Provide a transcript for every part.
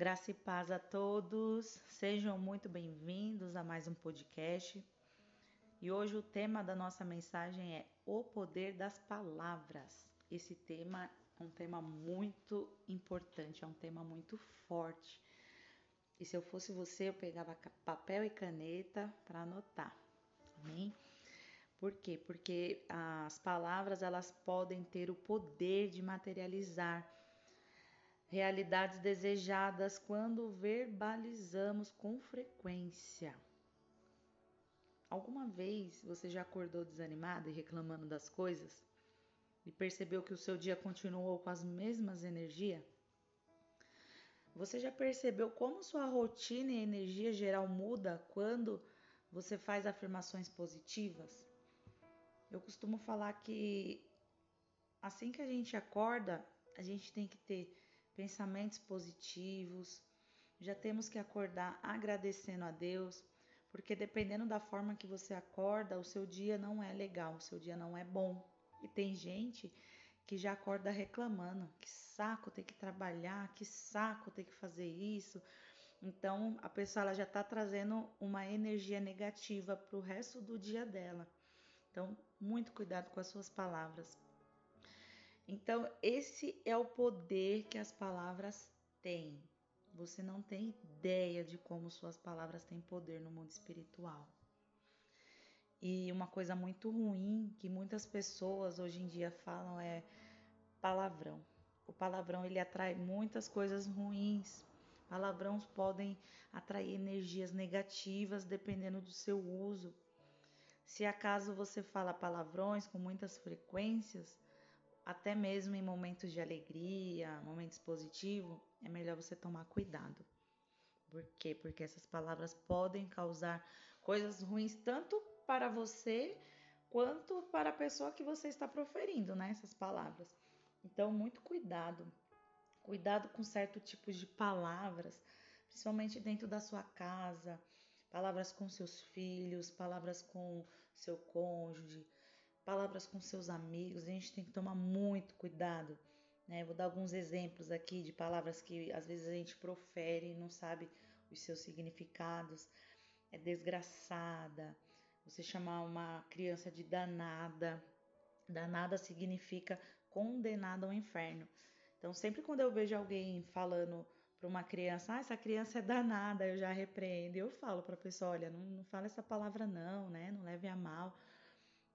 Graça e paz a todos, sejam muito bem-vindos a mais um podcast. E hoje o tema da nossa mensagem é o poder das palavras. Esse tema é um tema muito importante, é um tema muito forte. E se eu fosse você, eu pegava papel e caneta para anotar. Amém? Por quê? Porque as palavras elas podem ter o poder de materializar realidades desejadas quando verbalizamos com frequência. Alguma vez você já acordou desanimado e reclamando das coisas e percebeu que o seu dia continuou com as mesmas energias? Você já percebeu como sua rotina e energia geral muda quando você faz afirmações positivas? Eu costumo falar que assim que a gente acorda, a gente tem que ter pensamentos positivos, já temos que acordar agradecendo a Deus, porque dependendo da forma que você acorda, o seu dia não é legal, o seu dia não é bom. E tem gente que já acorda reclamando, que saco ter que trabalhar, que saco ter que fazer isso. Então a pessoa ela já está trazendo uma energia negativa para o resto do dia dela. Então, muito cuidado com as suas palavras. Então, esse é o poder que as palavras têm. Você não tem ideia de como suas palavras têm poder no mundo espiritual. E uma coisa muito ruim que muitas pessoas hoje em dia falam é palavrão. O palavrão ele atrai muitas coisas ruins. Palavrões podem atrair energias negativas dependendo do seu uso. Se acaso você fala palavrões com muitas frequências, até mesmo em momentos de alegria, momentos positivos, é melhor você tomar cuidado. Por quê? Porque essas palavras podem causar coisas ruins tanto para você quanto para a pessoa que você está proferindo, né? Essas palavras. Então, muito cuidado. Cuidado com certo tipo de palavras, principalmente dentro da sua casa, palavras com seus filhos, palavras com seu cônjuge, palavras com seus amigos. A gente tem que tomar muito cuidado. Né? Vou dar alguns exemplos aqui de palavras que às vezes a gente profere e não sabe os seus significados. É desgraçada. Você chamar uma criança de danada. Danada significa condenada ao inferno. Então, sempre quando eu vejo alguém falando para uma criança, ah, essa criança é danada, eu já repreendo. Eu falo para a pessoa, olha, não, não fala essa palavra não, né? Não leve a mal.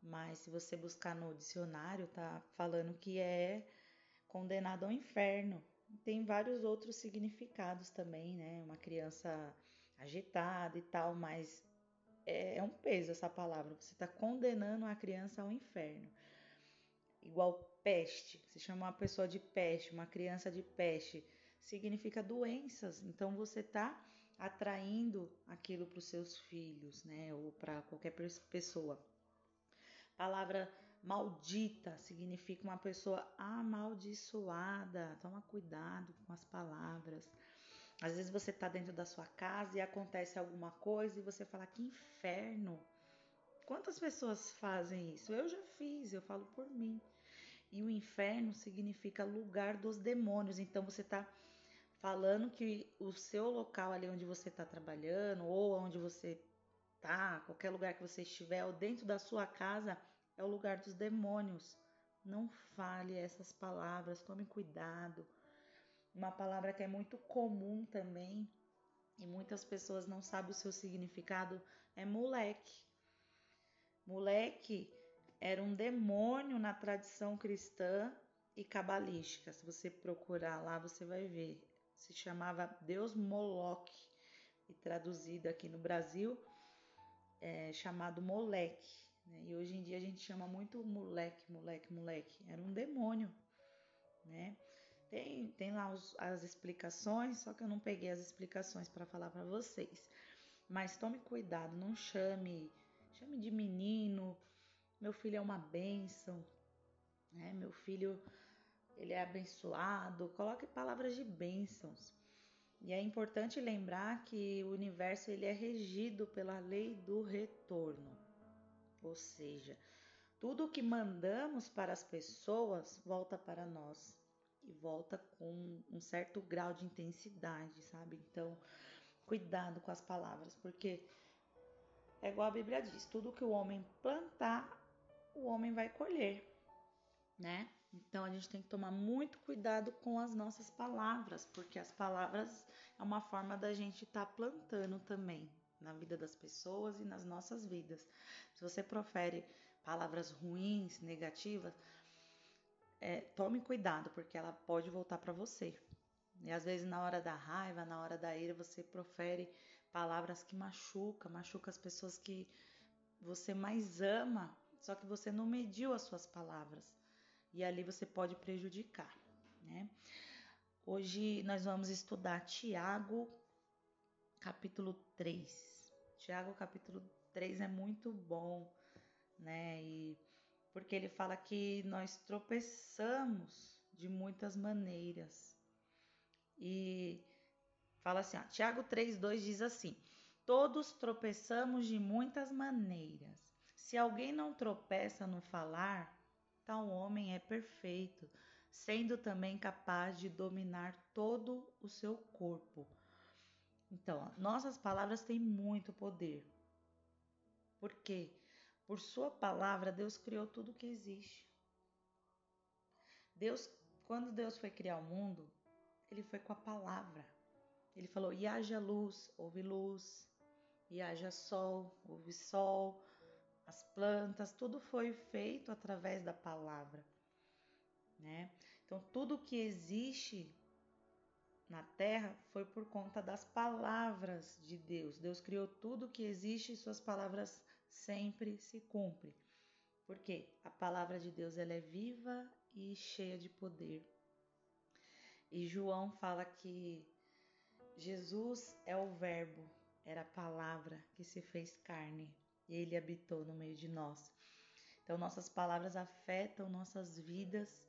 Mas se você buscar no dicionário, tá falando que é condenado ao inferno. Tem vários outros significados também, né? Uma criança agitada e tal, mas é, é um peso essa palavra. Você está condenando a criança ao inferno. Igual peste, se chama uma pessoa de peste, uma criança de peste significa doenças. Então você está atraindo aquilo para os seus filhos, né? Ou para qualquer pessoa. Palavra maldita significa uma pessoa amaldiçoada. Toma cuidado com as palavras. Às vezes você está dentro da sua casa e acontece alguma coisa e você fala que inferno. Quantas pessoas fazem isso? Eu já fiz, eu falo por mim. E o inferno significa lugar dos demônios. Então você está falando que o seu local ali onde você está trabalhando ou onde você qualquer lugar que você estiver, ou dentro da sua casa, é o lugar dos demônios. Não fale essas palavras, tome cuidado. Uma palavra que é muito comum também e muitas pessoas não sabem o seu significado é moleque. Moleque era um demônio na tradição cristã e cabalística. Se você procurar lá, você vai ver se chamava Deus Moloque e traduzido aqui no Brasil é chamado Moleque. Né? E hoje em dia a gente chama muito moleque, moleque, moleque. Era um demônio, né? Tem, tem lá os, as explicações, só que eu não peguei as explicações para falar para vocês. Mas tome cuidado, não chame, chame de menino. Meu filho é uma bênção, né? Meu filho ele é abençoado, coloque palavras de bênçãos. E é importante lembrar que o universo ele é regido pela lei do retorno. Ou seja, tudo o que mandamos para as pessoas volta para nós. e volta com um certo grau de intensidade, sabe? Então, cuidado com as palavras, porque é igual a Bíblia diz: tudo que o homem plantar, o homem vai colher, né? Então a gente tem que tomar muito cuidado com as nossas palavras, porque as palavras é uma forma da gente estar tá plantando também na vida das pessoas e nas nossas vidas. Se você profere palavras ruins, negativas, é, tome cuidado, porque ela pode voltar para você. E às vezes na hora da raiva, na hora da ira, você profere palavras que machucam, machuca as pessoas que você mais ama, só que você não mediu as suas palavras e ali você pode prejudicar, né? Hoje nós vamos estudar Tiago, capítulo 3. Tiago, capítulo 3 é muito bom, né? E porque ele fala que nós tropeçamos de muitas maneiras. E fala assim, ó, Tiago 3:2 diz assim: Todos tropeçamos de muitas maneiras. Se alguém não tropeça no falar, tal homem é perfeito, sendo também capaz de dominar todo o seu corpo. Então, nossas palavras têm muito poder. Por quê? Por sua palavra, Deus criou tudo que existe. Deus, quando Deus foi criar o mundo, ele foi com a palavra. Ele falou: "E haja luz, houve luz. E haja sol, houve sol as plantas, tudo foi feito através da palavra, né? Então, tudo que existe na terra foi por conta das palavras de Deus. Deus criou tudo que existe e suas palavras sempre se cumprem. Porque a palavra de Deus ela é viva e cheia de poder. E João fala que Jesus é o verbo, era a palavra que se fez carne ele habitou no meio de nós. Então, nossas palavras afetam nossas vidas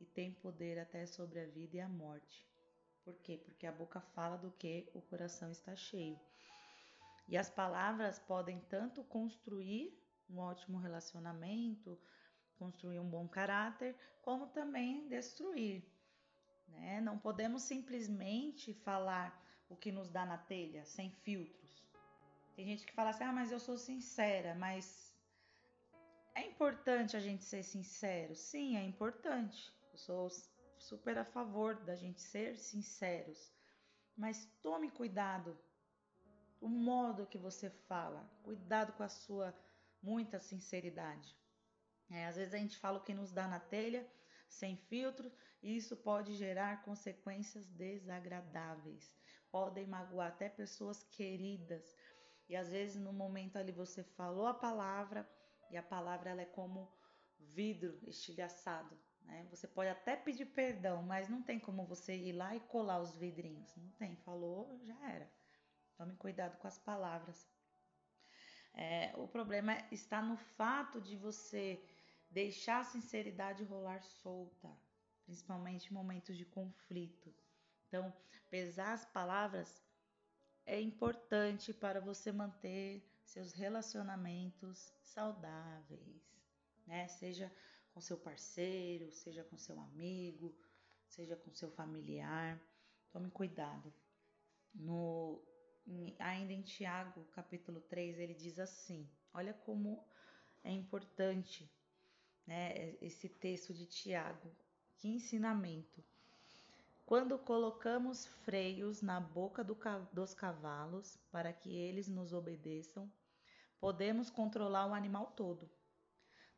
e têm poder até sobre a vida e a morte. Por quê? Porque a boca fala do que o coração está cheio. E as palavras podem tanto construir um ótimo relacionamento, construir um bom caráter, como também destruir. Né? Não podemos simplesmente falar o que nos dá na telha, sem filtros. Tem gente que fala assim: ah, mas eu sou sincera, mas é importante a gente ser sincero. Sim, é importante. Eu sou super a favor da gente ser sinceros. Mas tome cuidado o modo que você fala. Cuidado com a sua muita sinceridade. É, às vezes a gente fala o que nos dá na telha, sem filtro, e isso pode gerar consequências desagradáveis. Podem magoar até pessoas queridas. E às vezes no momento ali você falou a palavra e a palavra ela é como vidro estilhaçado, né? Você pode até pedir perdão, mas não tem como você ir lá e colar os vidrinhos. Não tem, falou, já era. Tome cuidado com as palavras. É, o problema está no fato de você deixar a sinceridade rolar solta, principalmente em momentos de conflito. Então, pesar as palavras é importante para você manter seus relacionamentos saudáveis, né? Seja com seu parceiro, seja com seu amigo, seja com seu familiar. Tome cuidado. No ainda em Tiago, capítulo 3, ele diz assim: Olha como é importante, né, esse texto de Tiago. Que ensinamento. Quando colocamos freios na boca do, dos cavalos para que eles nos obedeçam, podemos controlar o animal todo.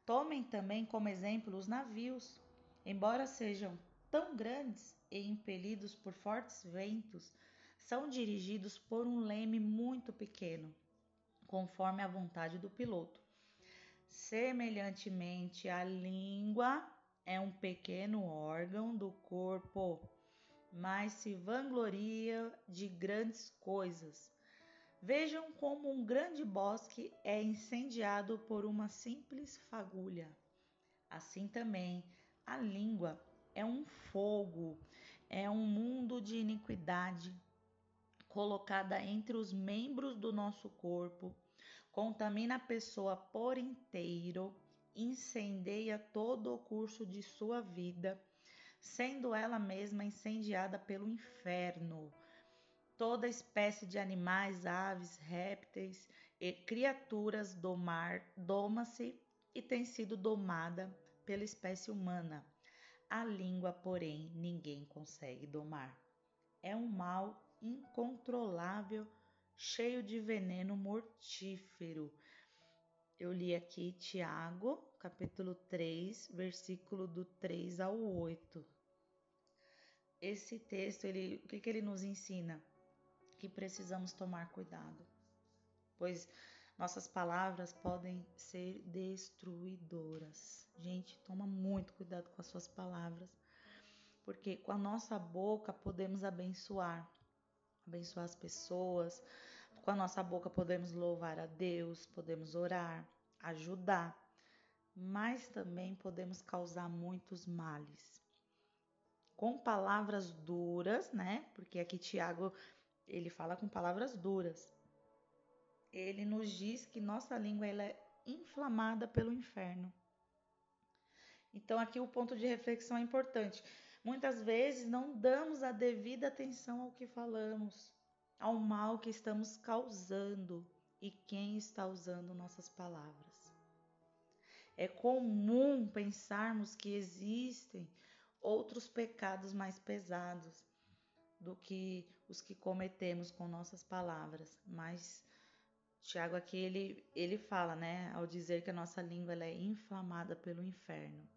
Tomem também como exemplo os navios. Embora sejam tão grandes e impelidos por fortes ventos, são dirigidos por um leme muito pequeno, conforme a vontade do piloto. Semelhantemente, a língua é um pequeno órgão do corpo mas se vangloria de grandes coisas. Vejam como um grande bosque é incendiado por uma simples fagulha. Assim também, a língua é um fogo, é um mundo de iniquidade colocada entre os membros do nosso corpo, contamina a pessoa por inteiro, incendeia todo o curso de sua vida sendo ela mesma incendiada pelo inferno. Toda espécie de animais, aves, répteis e criaturas do mar doma-se e tem sido domada pela espécie humana. A língua, porém, ninguém consegue domar. É um mal incontrolável, cheio de veneno mortífero. Eu li aqui Tiago, capítulo 3, versículo do 3 ao 8. Esse texto, ele, o que, que ele nos ensina? Que precisamos tomar cuidado, pois nossas palavras podem ser destruidoras. Gente, toma muito cuidado com as suas palavras, porque com a nossa boca podemos abençoar, abençoar as pessoas, com a nossa boca podemos louvar a Deus, podemos orar, ajudar, mas também podemos causar muitos males. Com palavras duras, né? Porque aqui Tiago ele fala com palavras duras ele nos diz que nossa língua ela é inflamada pelo inferno. Então aqui o ponto de reflexão é importante. Muitas vezes não damos a devida atenção ao que falamos, ao mal que estamos causando e quem está usando nossas palavras. É comum pensarmos que existem outros pecados mais pesados do que os que cometemos com nossas palavras, mas Tiago aqui ele, ele fala, né, ao dizer que a nossa língua ela é inflamada pelo inferno.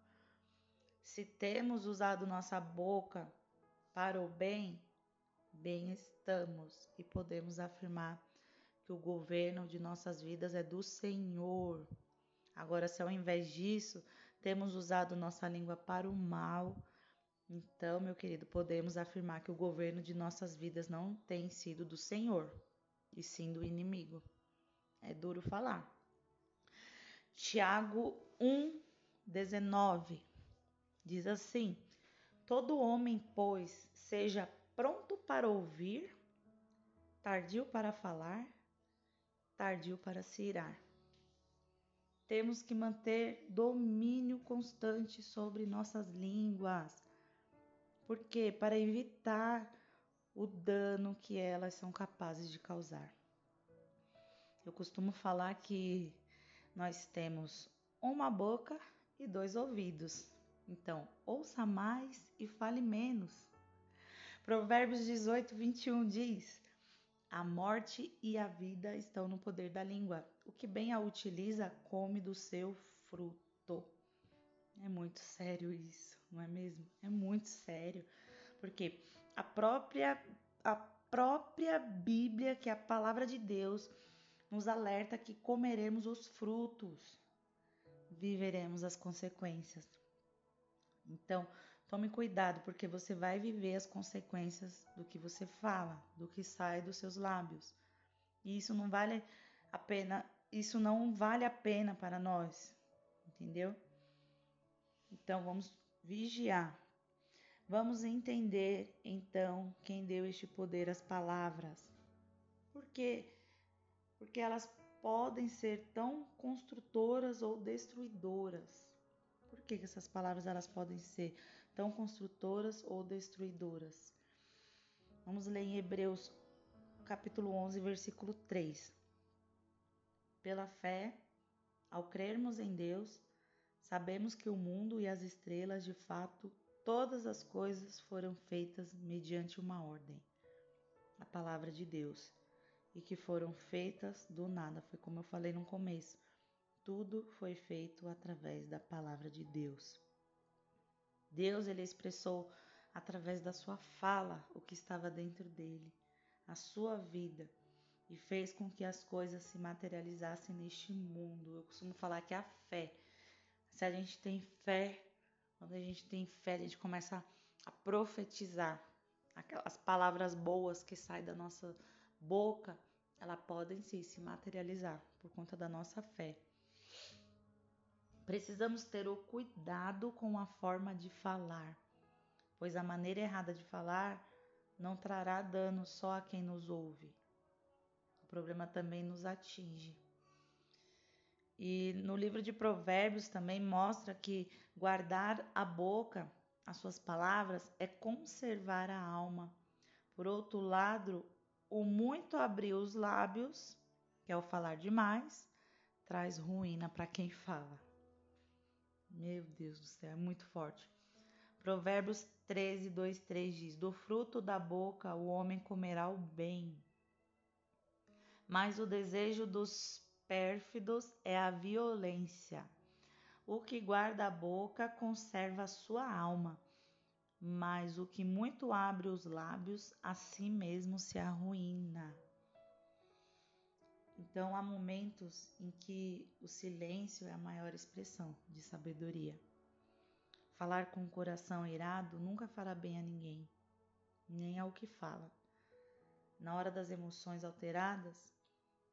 Se temos usado nossa boca para o bem, bem estamos e podemos afirmar que o governo de nossas vidas é do Senhor. Agora, se ao invés disso temos usado nossa língua para o mal, então, meu querido, podemos afirmar que o governo de nossas vidas não tem sido do Senhor, e sim do inimigo. É duro falar. Tiago 1, 19 diz assim: Todo homem, pois, seja pronto para ouvir, tardio para falar, tardio para se irar. Temos que manter domínio constante sobre nossas línguas. porque Para evitar o dano que elas são capazes de causar. Eu costumo falar que nós temos uma boca e dois ouvidos. Então, ouça mais e fale menos. Provérbios 18, 21 diz: A morte e a vida estão no poder da língua. O que bem a utiliza, come do seu fruto. É muito sério isso, não é mesmo? É muito sério. Porque a própria, a própria Bíblia, que é a palavra de Deus, nos alerta que comeremos os frutos, viveremos as consequências. Então, tome cuidado, porque você vai viver as consequências do que você fala, do que sai dos seus lábios. E isso não vale a pena, isso não vale a pena para nós, entendeu? Então, vamos vigiar. Vamos entender então quem deu este poder às palavras. Porque porque elas podem ser tão construtoras ou destruidoras. Por que, que essas palavras elas podem ser tão construtoras ou destruidoras? Vamos ler em Hebreus capítulo 11, versículo 3. Pela fé, ao crermos em Deus, sabemos que o mundo e as estrelas, de fato, todas as coisas foram feitas mediante uma ordem, a palavra de Deus e que foram feitas do nada. Foi como eu falei no começo. Tudo foi feito através da palavra de Deus. Deus ele expressou através da sua fala o que estava dentro dele, a sua vida, e fez com que as coisas se materializassem neste mundo. Eu costumo falar que a fé, se a gente tem fé, quando a gente tem fé, a gente começa a profetizar aquelas palavras boas que saem da nossa boca, ela podem sim se materializar por conta da nossa fé. Precisamos ter o cuidado com a forma de falar, pois a maneira errada de falar não trará dano só a quem nos ouve. O problema também nos atinge. E no livro de Provérbios também mostra que guardar a boca as suas palavras é conservar a alma. Por outro lado, o muito abrir os lábios, que é o falar demais, traz ruína para quem fala. Meu Deus do céu, é muito forte. Provérbios 13, 2, 3 diz: Do fruto da boca o homem comerá o bem, mas o desejo dos pérfidos é a violência. O que guarda a boca conserva a sua alma, mas o que muito abre os lábios, a si mesmo se arruína. Então há momentos em que o silêncio é a maior expressão de sabedoria. Falar com o coração irado nunca fará bem a ninguém, nem ao que fala. Na hora das emoções alteradas,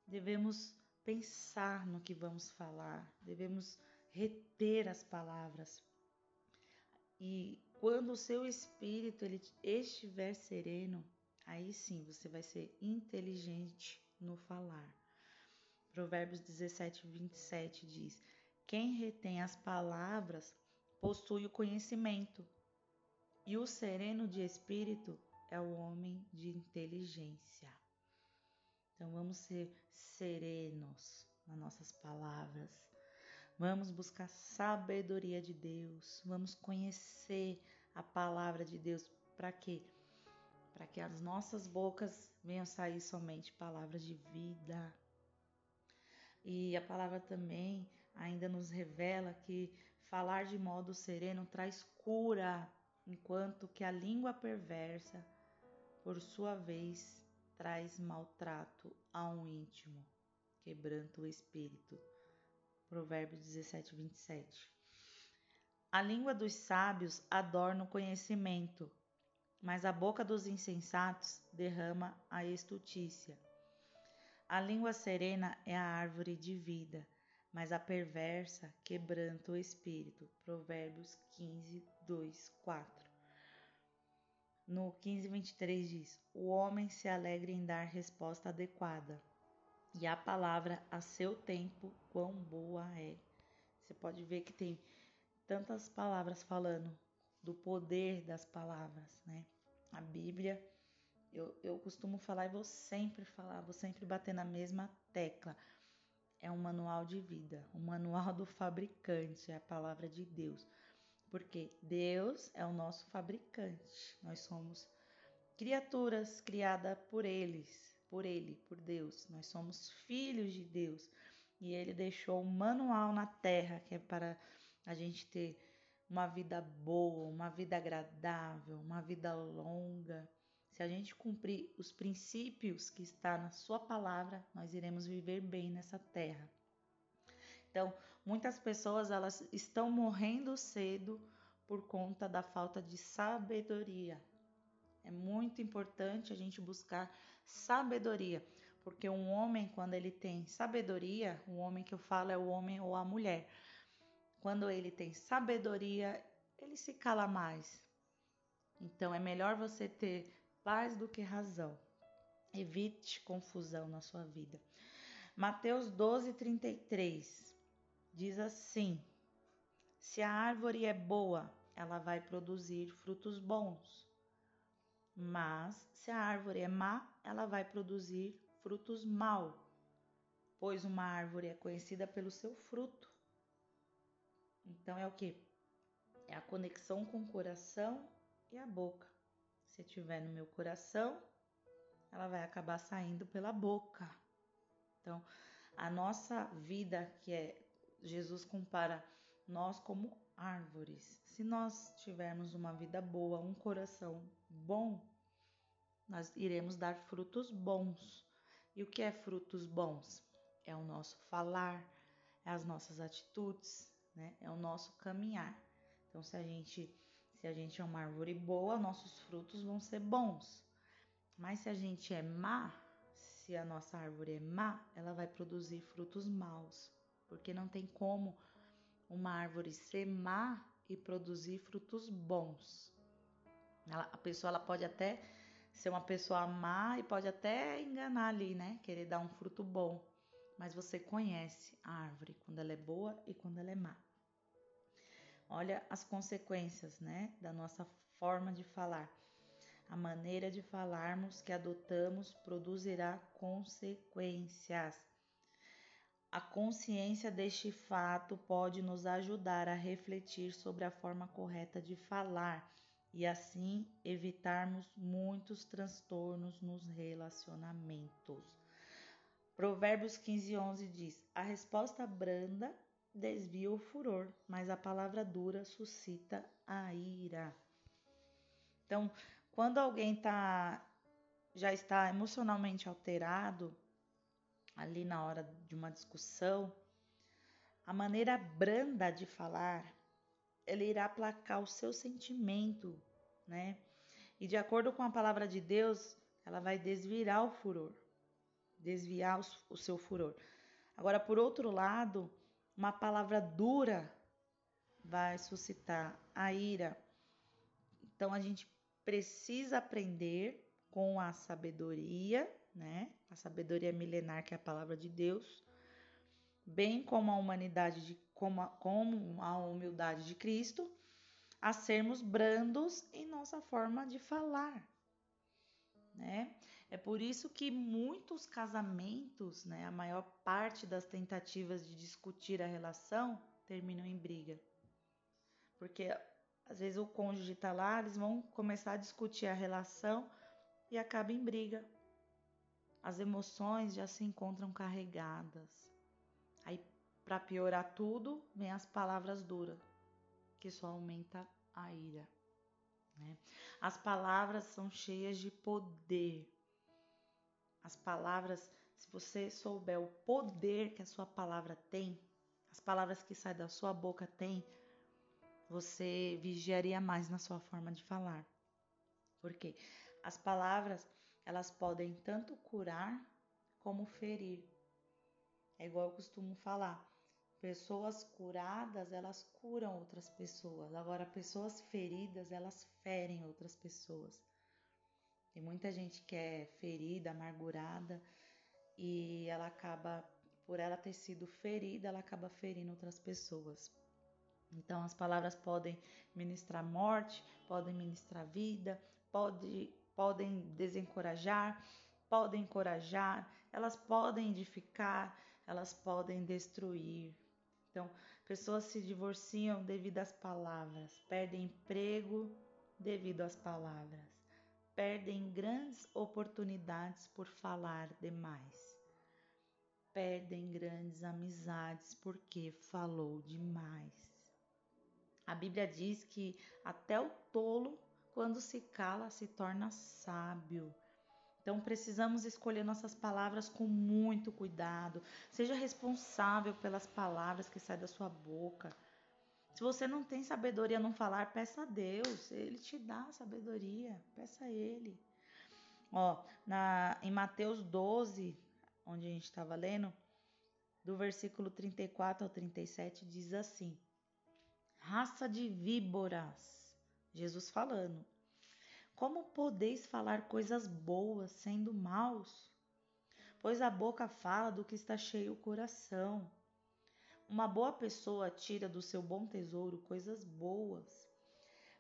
devemos pensar no que vamos falar, devemos reter as palavras. E quando o seu espírito ele estiver sereno, aí sim você vai ser inteligente no falar. Provérbios 17, 27 diz: Quem retém as palavras possui o conhecimento, e o sereno de espírito é o homem de inteligência. Então vamos ser serenos nas nossas palavras. Vamos buscar sabedoria de Deus, vamos conhecer a palavra de Deus para quê? Para que as nossas bocas venham sair somente palavras de vida. E a palavra também ainda nos revela que falar de modo sereno traz cura, enquanto que a língua perversa, por sua vez, traz maltrato ao íntimo, quebranta o espírito. Provérbios 17, 27. A língua dos sábios adorna o conhecimento, mas a boca dos insensatos derrama a estutícia. A língua serena é a árvore de vida, mas a perversa quebranta o espírito. Provérbios 15, 2, 4. No 15, 23 diz: O homem se alegra em dar resposta adequada, e a palavra a seu tempo, quão boa é. Você pode ver que tem tantas palavras falando do poder das palavras, né? A Bíblia eu, eu costumo falar e vou sempre falar, vou sempre bater na mesma tecla. É um manual de vida, um manual do fabricante, é a palavra de Deus. Porque Deus é o nosso fabricante. Nós somos criaturas criadas por eles, por ele, por Deus. Nós somos filhos de Deus. E ele deixou um manual na terra que é para a gente ter uma vida boa, uma vida agradável, uma vida longa se a gente cumprir os princípios que está na sua palavra, nós iremos viver bem nessa terra. Então, muitas pessoas elas estão morrendo cedo por conta da falta de sabedoria. É muito importante a gente buscar sabedoria, porque um homem quando ele tem sabedoria, o homem que eu falo é o homem ou a mulher. Quando ele tem sabedoria, ele se cala mais. Então é melhor você ter paz do que razão. Evite confusão na sua vida. Mateus 12, 33 diz assim: Se a árvore é boa, ela vai produzir frutos bons. Mas se a árvore é má, ela vai produzir frutos maus. Pois uma árvore é conhecida pelo seu fruto. Então é o que? É a conexão com o coração e a boca se estiver no meu coração, ela vai acabar saindo pela boca. Então, a nossa vida, que é Jesus compara nós como árvores. Se nós tivermos uma vida boa, um coração bom, nós iremos dar frutos bons. E o que é frutos bons? É o nosso falar, é as nossas atitudes, né? É o nosso caminhar. Então, se a gente se a gente é uma árvore boa, nossos frutos vão ser bons. Mas se a gente é má, se a nossa árvore é má, ela vai produzir frutos maus. Porque não tem como uma árvore ser má e produzir frutos bons. Ela, a pessoa ela pode até ser uma pessoa má e pode até enganar ali, né? Querer dar um fruto bom. Mas você conhece a árvore quando ela é boa e quando ela é má. Olha as consequências, né, da nossa forma de falar. A maneira de falarmos que adotamos produzirá consequências. A consciência deste fato pode nos ajudar a refletir sobre a forma correta de falar e assim evitarmos muitos transtornos nos relacionamentos. Provérbios 15, 11 diz: A resposta branda desvia o furor, mas a palavra dura suscita a ira. Então, quando alguém tá, já está emocionalmente alterado, ali na hora de uma discussão, a maneira branda de falar, ele irá aplacar o seu sentimento, né? E de acordo com a palavra de Deus, ela vai desviar o furor, desviar o seu furor. Agora, por outro lado, uma palavra dura vai suscitar a ira. Então, a gente precisa aprender com a sabedoria, né? A sabedoria milenar, que é a palavra de Deus, bem como a humanidade, de, como, a, como a humildade de Cristo, a sermos brandos em nossa forma de falar, né? É por isso que muitos casamentos, né, a maior parte das tentativas de discutir a relação terminam em briga. Porque às vezes o cônjuge está lá, eles vão começar a discutir a relação e acaba em briga. As emoções já se encontram carregadas. Aí, para piorar tudo, vem as palavras duras, que só aumenta a ira. Né? As palavras são cheias de poder. As palavras, se você souber o poder que a sua palavra tem, as palavras que saem da sua boca têm, você vigiaria mais na sua forma de falar. Porque as palavras, elas podem tanto curar como ferir. É igual eu costumo falar. Pessoas curadas, elas curam outras pessoas. Agora, pessoas feridas, elas ferem outras pessoas. Tem muita gente que é ferida, amargurada e ela acaba, por ela ter sido ferida, ela acaba ferindo outras pessoas. Então, as palavras podem ministrar morte, podem ministrar vida, pode, podem desencorajar, podem encorajar, elas podem edificar, elas podem destruir. Então, pessoas se divorciam devido às palavras, perdem emprego devido às palavras, perdem grandes oportunidades por falar demais, perdem grandes amizades porque falou demais. A Bíblia diz que até o tolo, quando se cala, se torna sábio. Então precisamos escolher nossas palavras com muito cuidado. Seja responsável pelas palavras que saem da sua boca. Se você não tem sabedoria não falar, peça a Deus, ele te dá sabedoria, peça a ele. Ó, na em Mateus 12, onde a gente estava lendo, do versículo 34 ao 37 diz assim: raça de víboras. Jesus falando. Como podeis falar coisas boas sendo maus? Pois a boca fala do que está cheio o coração. Uma boa pessoa tira do seu bom tesouro coisas boas,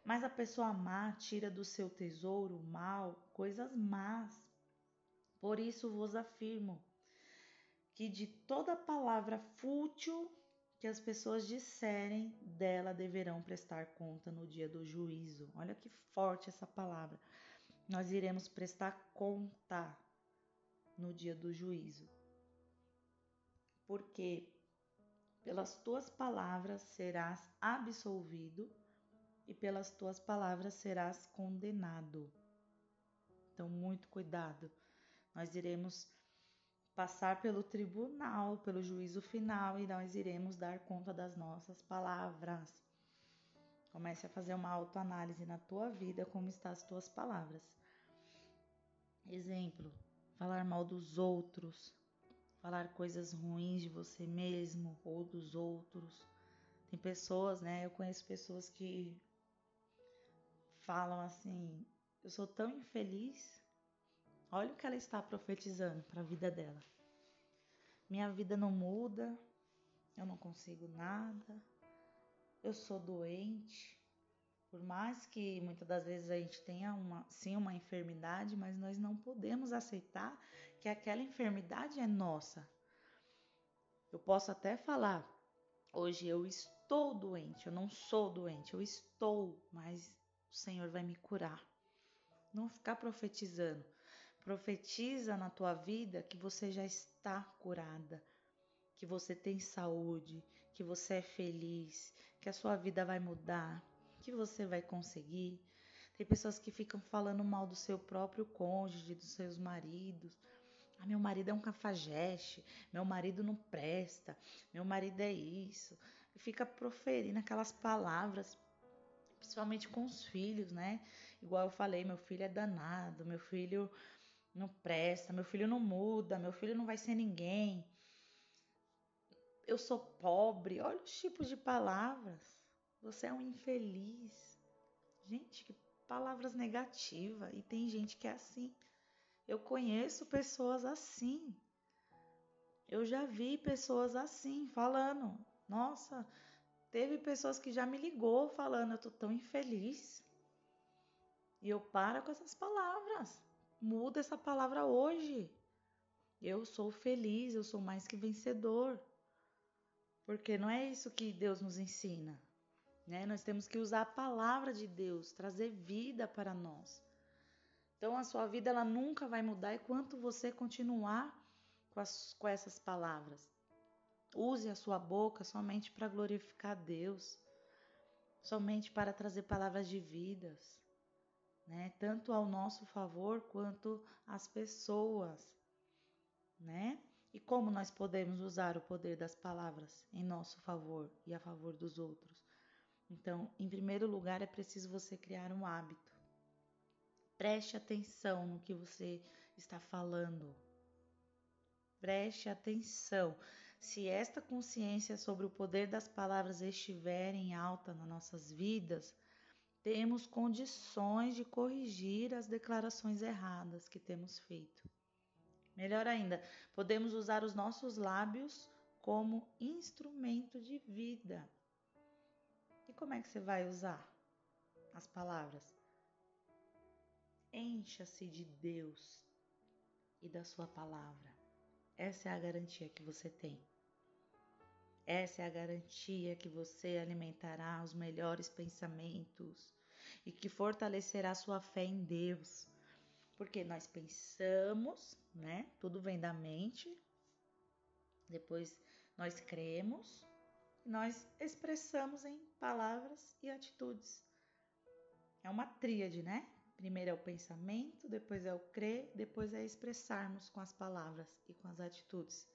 mas a pessoa má tira do seu tesouro mal coisas más. Por isso vos afirmo que de toda palavra fútil que as pessoas disserem dela deverão prestar conta no dia do juízo. Olha que forte essa palavra. Nós iremos prestar conta no dia do juízo. Porque pelas tuas palavras serás absolvido e pelas tuas palavras serás condenado. Então, muito cuidado. Nós iremos passar pelo tribunal, pelo juízo final e nós iremos dar conta das nossas palavras. Comece a fazer uma autoanálise na tua vida, como estão as tuas palavras. Exemplo: falar mal dos outros, falar coisas ruins de você mesmo ou dos outros. Tem pessoas, né? Eu conheço pessoas que falam assim: eu sou tão infeliz Olha o que ela está profetizando para a vida dela. Minha vida não muda, eu não consigo nada, eu sou doente. Por mais que muitas das vezes a gente tenha uma, sim uma enfermidade, mas nós não podemos aceitar que aquela enfermidade é nossa. Eu posso até falar, hoje eu estou doente, eu não sou doente, eu estou, mas o Senhor vai me curar. Não ficar profetizando. Profetiza na tua vida que você já está curada, que você tem saúde, que você é feliz, que a sua vida vai mudar, que você vai conseguir. Tem pessoas que ficam falando mal do seu próprio cônjuge, dos seus maridos. Ah, meu marido é um cafajeste, meu marido não presta, meu marido é isso. E fica proferindo aquelas palavras, principalmente com os filhos, né? Igual eu falei, meu filho é danado, meu filho não presta, meu filho não muda, meu filho não vai ser ninguém. Eu sou pobre. Olha os tipos de palavras. Você é um infeliz. Gente, que palavras negativas. E tem gente que é assim. Eu conheço pessoas assim. Eu já vi pessoas assim falando. Nossa, teve pessoas que já me ligou falando, eu tô tão infeliz. E eu para com essas palavras. Muda essa palavra hoje. Eu sou feliz, eu sou mais que vencedor. Porque não é isso que Deus nos ensina. Né? Nós temos que usar a palavra de Deus, trazer vida para nós. Então a sua vida ela nunca vai mudar enquanto você continuar com, as, com essas palavras. Use a sua boca somente para glorificar Deus, somente para trazer palavras de vidas, né? Tanto ao nosso favor quanto às pessoas, né? E como nós podemos usar o poder das palavras em nosso favor e a favor dos outros? Então, em primeiro lugar, é preciso você criar um hábito. Preste atenção no que você está falando. Preste atenção. Se esta consciência sobre o poder das palavras estiver em alta nas nossas vidas, temos condições de corrigir as declarações erradas que temos feito. Melhor ainda, podemos usar os nossos lábios como instrumento de vida. Como é que você vai usar as palavras? Encha-se de Deus e da Sua palavra. Essa é a garantia que você tem. Essa é a garantia que você alimentará os melhores pensamentos e que fortalecerá sua fé em Deus. Porque nós pensamos, né? Tudo vem da mente. Depois nós cremos nós expressamos em palavras e atitudes. É uma tríade, né? Primeiro é o pensamento, depois é o crer, depois é expressarmos com as palavras e com as atitudes.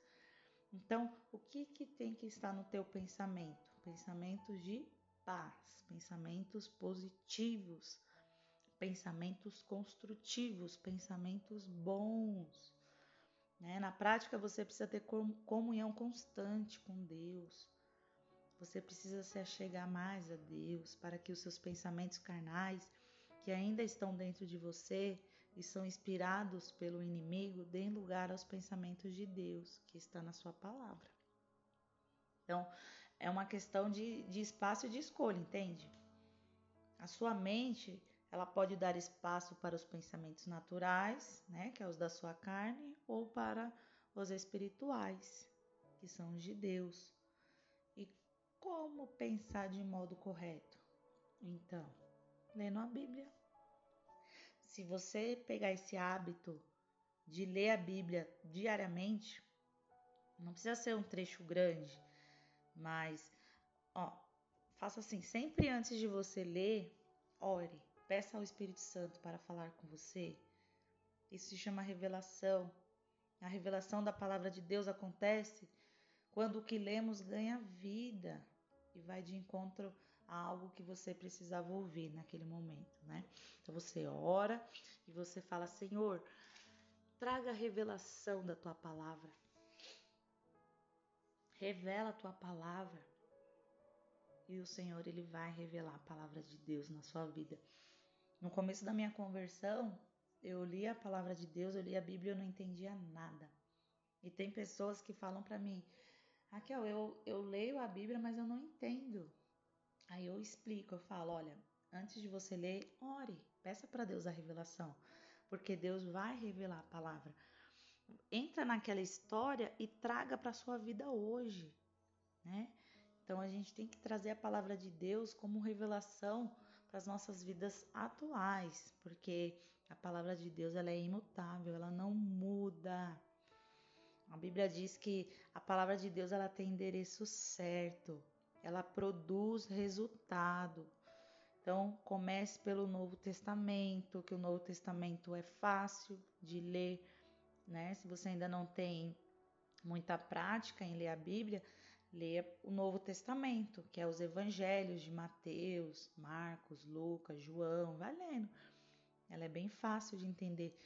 Então, o que, que tem que estar no teu pensamento? Pensamentos de paz, pensamentos positivos, pensamentos construtivos, pensamentos bons. Né? Na prática, você precisa ter comunhão constante com Deus. Você precisa se achegar mais a Deus para que os seus pensamentos carnais, que ainda estão dentro de você e são inspirados pelo inimigo, deem lugar aos pensamentos de Deus que está na sua palavra. Então, é uma questão de, de espaço e de escolha, entende? A sua mente, ela pode dar espaço para os pensamentos naturais, né, que é os da sua carne, ou para os espirituais, que são os de Deus. Como pensar de modo correto? Então, lendo a Bíblia. Se você pegar esse hábito de ler a Bíblia diariamente, não precisa ser um trecho grande, mas ó, faça assim, sempre antes de você ler, ore, peça ao Espírito Santo para falar com você. Isso se chama revelação. A revelação da palavra de Deus acontece quando o que lemos ganha vida e vai de encontro a algo que você precisava ouvir naquele momento, né? Então você ora e você fala: Senhor, traga a revelação da tua palavra. Revela a tua palavra. E o Senhor ele vai revelar a palavra de Deus na sua vida. No começo da minha conversão, eu li a palavra de Deus, eu li a Bíblia, eu não entendia nada. E tem pessoas que falam para mim: Raquel, eu, eu leio a Bíblia, mas eu não entendo. Aí eu explico, eu falo, olha, antes de você ler, ore, peça para Deus a revelação, porque Deus vai revelar a palavra. Entra naquela história e traga para sua vida hoje, né? Então a gente tem que trazer a palavra de Deus como revelação para as nossas vidas atuais, porque a palavra de Deus ela é imutável, ela não muda. A Bíblia diz que a palavra de Deus ela tem endereço certo, ela produz resultado. Então, comece pelo Novo Testamento, que o Novo Testamento é fácil de ler, né? Se você ainda não tem muita prática em ler a Bíblia, leia o Novo Testamento, que é os evangelhos de Mateus, Marcos, Lucas, João, vai lendo. Ela é bem fácil de entender.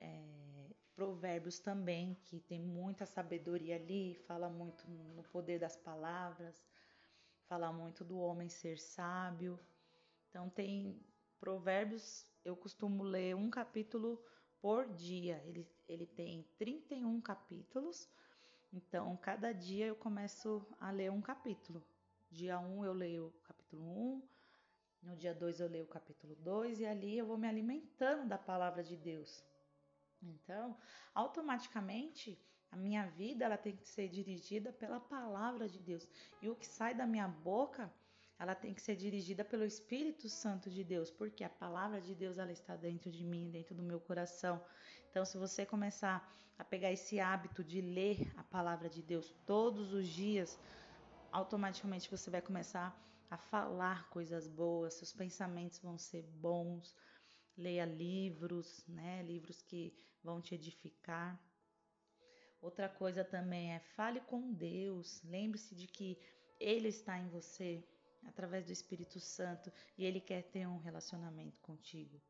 É, provérbios também, que tem muita sabedoria ali, fala muito no poder das palavras, fala muito do homem ser sábio. Então tem provérbios, eu costumo ler um capítulo por dia. Ele, ele tem 31 capítulos. Então, cada dia eu começo a ler um capítulo. Dia 1 eu leio o capítulo 1, no dia 2 eu leio o capítulo 2 e ali eu vou me alimentando da palavra de Deus. Então, automaticamente, a minha vida ela tem que ser dirigida pela palavra de Deus. E o que sai da minha boca, ela tem que ser dirigida pelo Espírito Santo de Deus, porque a palavra de Deus ela está dentro de mim, dentro do meu coração. Então, se você começar a pegar esse hábito de ler a palavra de Deus todos os dias, automaticamente você vai começar a falar coisas boas, seus pensamentos vão ser bons. Leia livros, né? Livros que vão te edificar. Outra coisa também é fale com Deus. Lembre-se de que Ele está em você através do Espírito Santo e Ele quer ter um relacionamento contigo.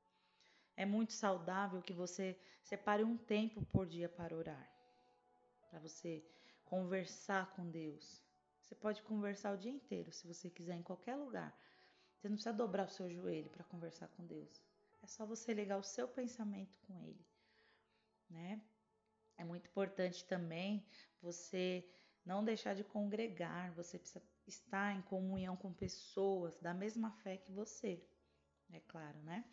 É muito saudável que você separe um tempo por dia para orar, para você conversar com Deus. Você pode conversar o dia inteiro, se você quiser, em qualquer lugar. Você não precisa dobrar o seu joelho para conversar com Deus. É só você ligar o seu pensamento com Ele, né? É muito importante também você não deixar de congregar, você precisa estar em comunhão com pessoas da mesma fé que você, é claro, né?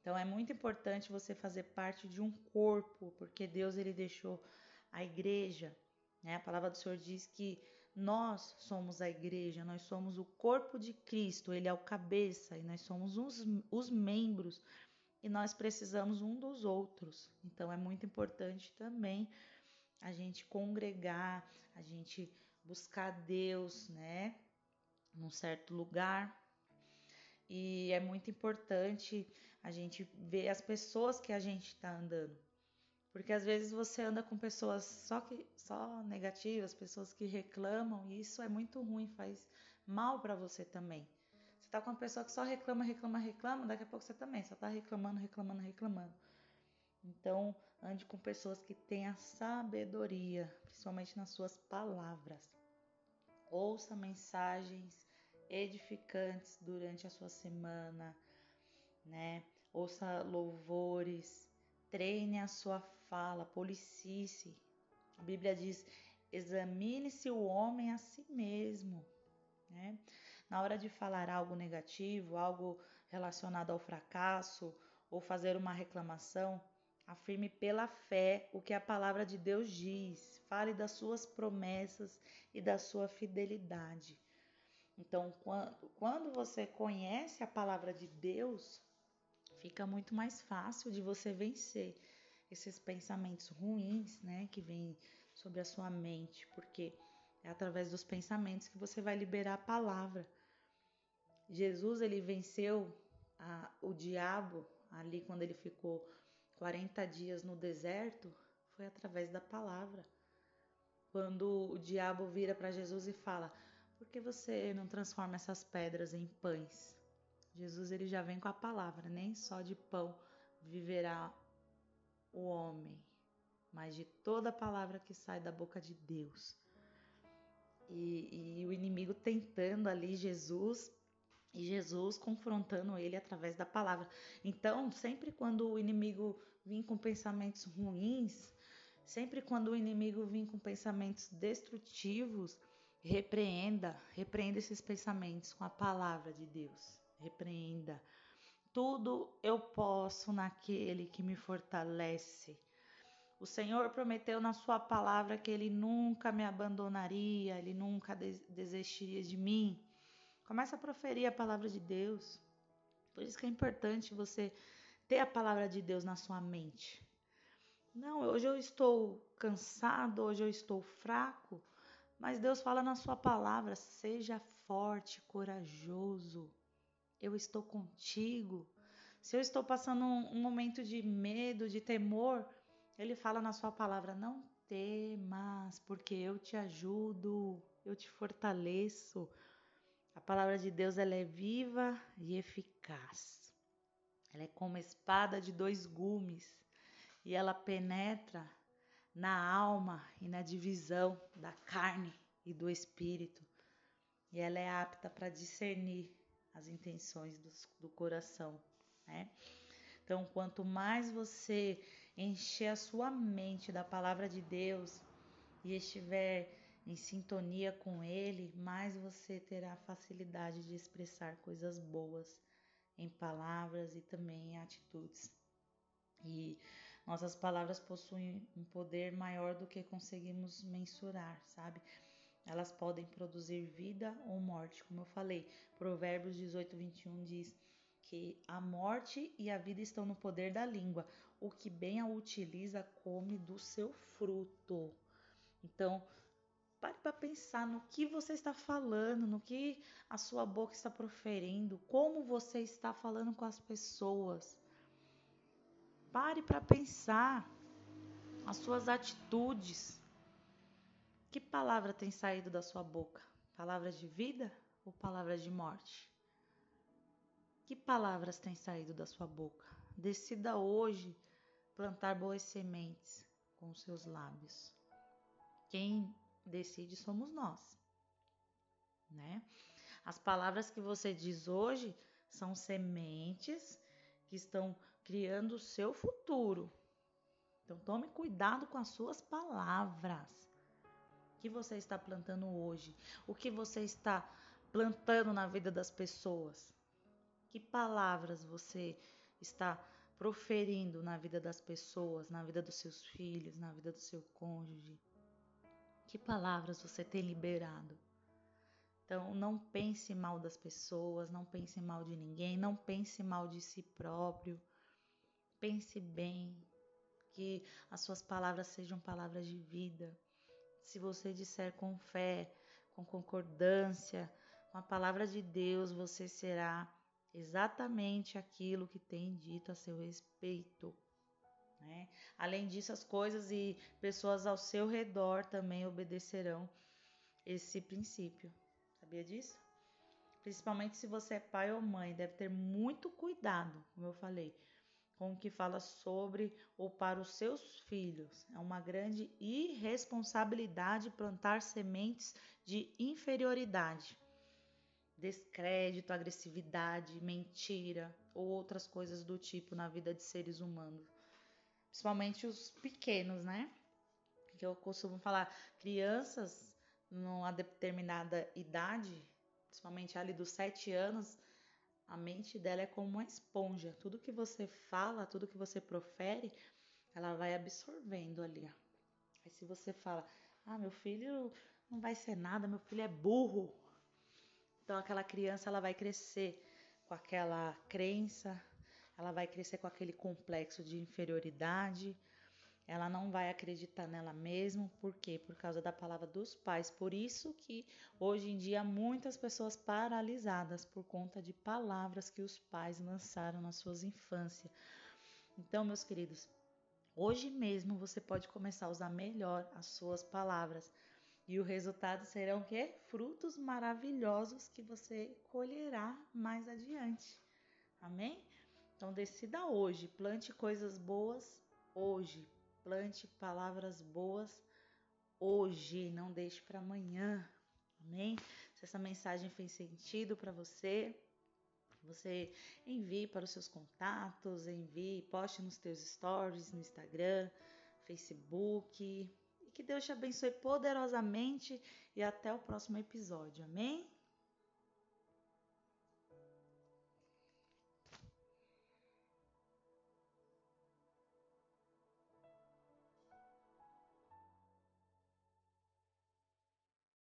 Então é muito importante você fazer parte de um corpo, porque Deus ele deixou a igreja, né? A palavra do Senhor diz que nós somos a igreja, nós somos o corpo de Cristo, ele é o cabeça e nós somos os, os membros e nós precisamos um dos outros. Então é muito importante também a gente congregar, a gente buscar Deus, né, num certo lugar. E é muito importante a gente ver as pessoas que a gente está andando. Porque às vezes você anda com pessoas só que só negativas, pessoas que reclamam, e isso é muito ruim, faz mal para você também. Você tá com uma pessoa que só reclama, reclama, reclama, daqui a pouco você também só tá reclamando, reclamando, reclamando. Então, ande com pessoas que tenham sabedoria, principalmente nas suas palavras. Ouça mensagens edificantes durante a sua semana, né? Ouça louvores, treine a sua fala, policie-se. A Bíblia diz: examine-se o homem a si mesmo, né? Na hora de falar algo negativo, algo relacionado ao fracasso ou fazer uma reclamação, afirme pela fé o que a palavra de Deus diz. Fale das suas promessas e da sua fidelidade. Então, quando, quando você conhece a palavra de Deus, fica muito mais fácil de você vencer esses pensamentos ruins, né, que vêm sobre a sua mente, porque é através dos pensamentos que você vai liberar a palavra. Jesus ele venceu a, o diabo ali quando ele ficou 40 dias no deserto, foi através da palavra. Quando o diabo vira para Jesus e fala: "Por que você não transforma essas pedras em pães?" Jesus ele já vem com a palavra, nem só de pão viverá o homem, mas de toda palavra que sai da boca de Deus. E, e o inimigo tentando ali Jesus e Jesus confrontando ele através da palavra. Então, sempre quando o inimigo vir com pensamentos ruins, sempre quando o inimigo vir com pensamentos destrutivos, Repreenda, repreenda esses pensamentos com a palavra de Deus. Repreenda. Tudo eu posso naquele que me fortalece. O Senhor prometeu na sua palavra que ele nunca me abandonaria, ele nunca desistiria de mim. Começa a proferir a palavra de Deus. Por isso que é importante você ter a palavra de Deus na sua mente. Não, hoje eu estou cansado, hoje eu estou fraco, mas Deus fala na sua palavra: seja forte, corajoso. Eu estou contigo. Se eu estou passando um, um momento de medo, de temor, Ele fala na sua palavra: não temas, porque eu te ajudo, eu te fortaleço. A palavra de Deus ela é viva e eficaz. Ela é como espada de dois gumes e ela penetra na alma e na divisão da carne e do espírito. E ela é apta para discernir as intenções do, do coração, né? Então, quanto mais você encher a sua mente da palavra de Deus e estiver em sintonia com Ele, mais você terá facilidade de expressar coisas boas em palavras e também em atitudes. E nossas palavras possuem um poder maior do que conseguimos mensurar, sabe? Elas podem produzir vida ou morte, como eu falei. Provérbios 18, 21 diz que a morte e a vida estão no poder da língua. O que bem a utiliza come do seu fruto. Então, pare para pensar no que você está falando, no que a sua boca está proferindo, como você está falando com as pessoas. Pare para pensar as suas atitudes. Que palavra tem saído da sua boca? Palavras de vida ou palavras de morte? Que palavras têm saído da sua boca? Decida hoje plantar boas sementes com seus lábios. Quem decide somos nós, né? As palavras que você diz hoje são sementes que estão criando o seu futuro. Então tome cuidado com as suas palavras. O que você está plantando hoje? O que você está plantando na vida das pessoas? Que palavras você está proferindo na vida das pessoas, na vida dos seus filhos, na vida do seu cônjuge? Que palavras você tem liberado? Então, não pense mal das pessoas, não pense mal de ninguém, não pense mal de si próprio. Pense bem, que as suas palavras sejam palavras de vida. Se você disser com fé, com concordância, com a palavra de Deus, você será exatamente aquilo que tem dito a seu respeito. Né? Além disso, as coisas e pessoas ao seu redor também obedecerão esse princípio. Sabia disso? Principalmente se você é pai ou mãe, deve ter muito cuidado, como eu falei, com o que fala sobre ou para os seus filhos. É uma grande irresponsabilidade plantar sementes de inferioridade, descrédito, agressividade, mentira ou outras coisas do tipo na vida de seres humanos. Principalmente os pequenos, né? Que eu costumo falar, crianças numa determinada idade, principalmente ali dos sete anos, a mente dela é como uma esponja. Tudo que você fala, tudo que você profere, ela vai absorvendo ali. Aí se você fala, ah, meu filho não vai ser nada, meu filho é burro. Então aquela criança ela vai crescer com aquela crença, ela vai crescer com aquele complexo de inferioridade, ela não vai acreditar nela mesma, por quê? Por causa da palavra dos pais. Por isso que hoje em dia muitas pessoas paralisadas por conta de palavras que os pais lançaram nas suas infâncias. Então, meus queridos, hoje mesmo você pode começar a usar melhor as suas palavras. E o resultado serão o quê? Frutos maravilhosos que você colherá mais adiante. Amém? Então decida hoje, plante coisas boas hoje, plante palavras boas hoje, não deixe para amanhã. Amém? Se essa mensagem fez sentido para você, você envie para os seus contatos, envie, poste nos teus stories no Instagram, Facebook e que Deus te abençoe poderosamente e até o próximo episódio. Amém?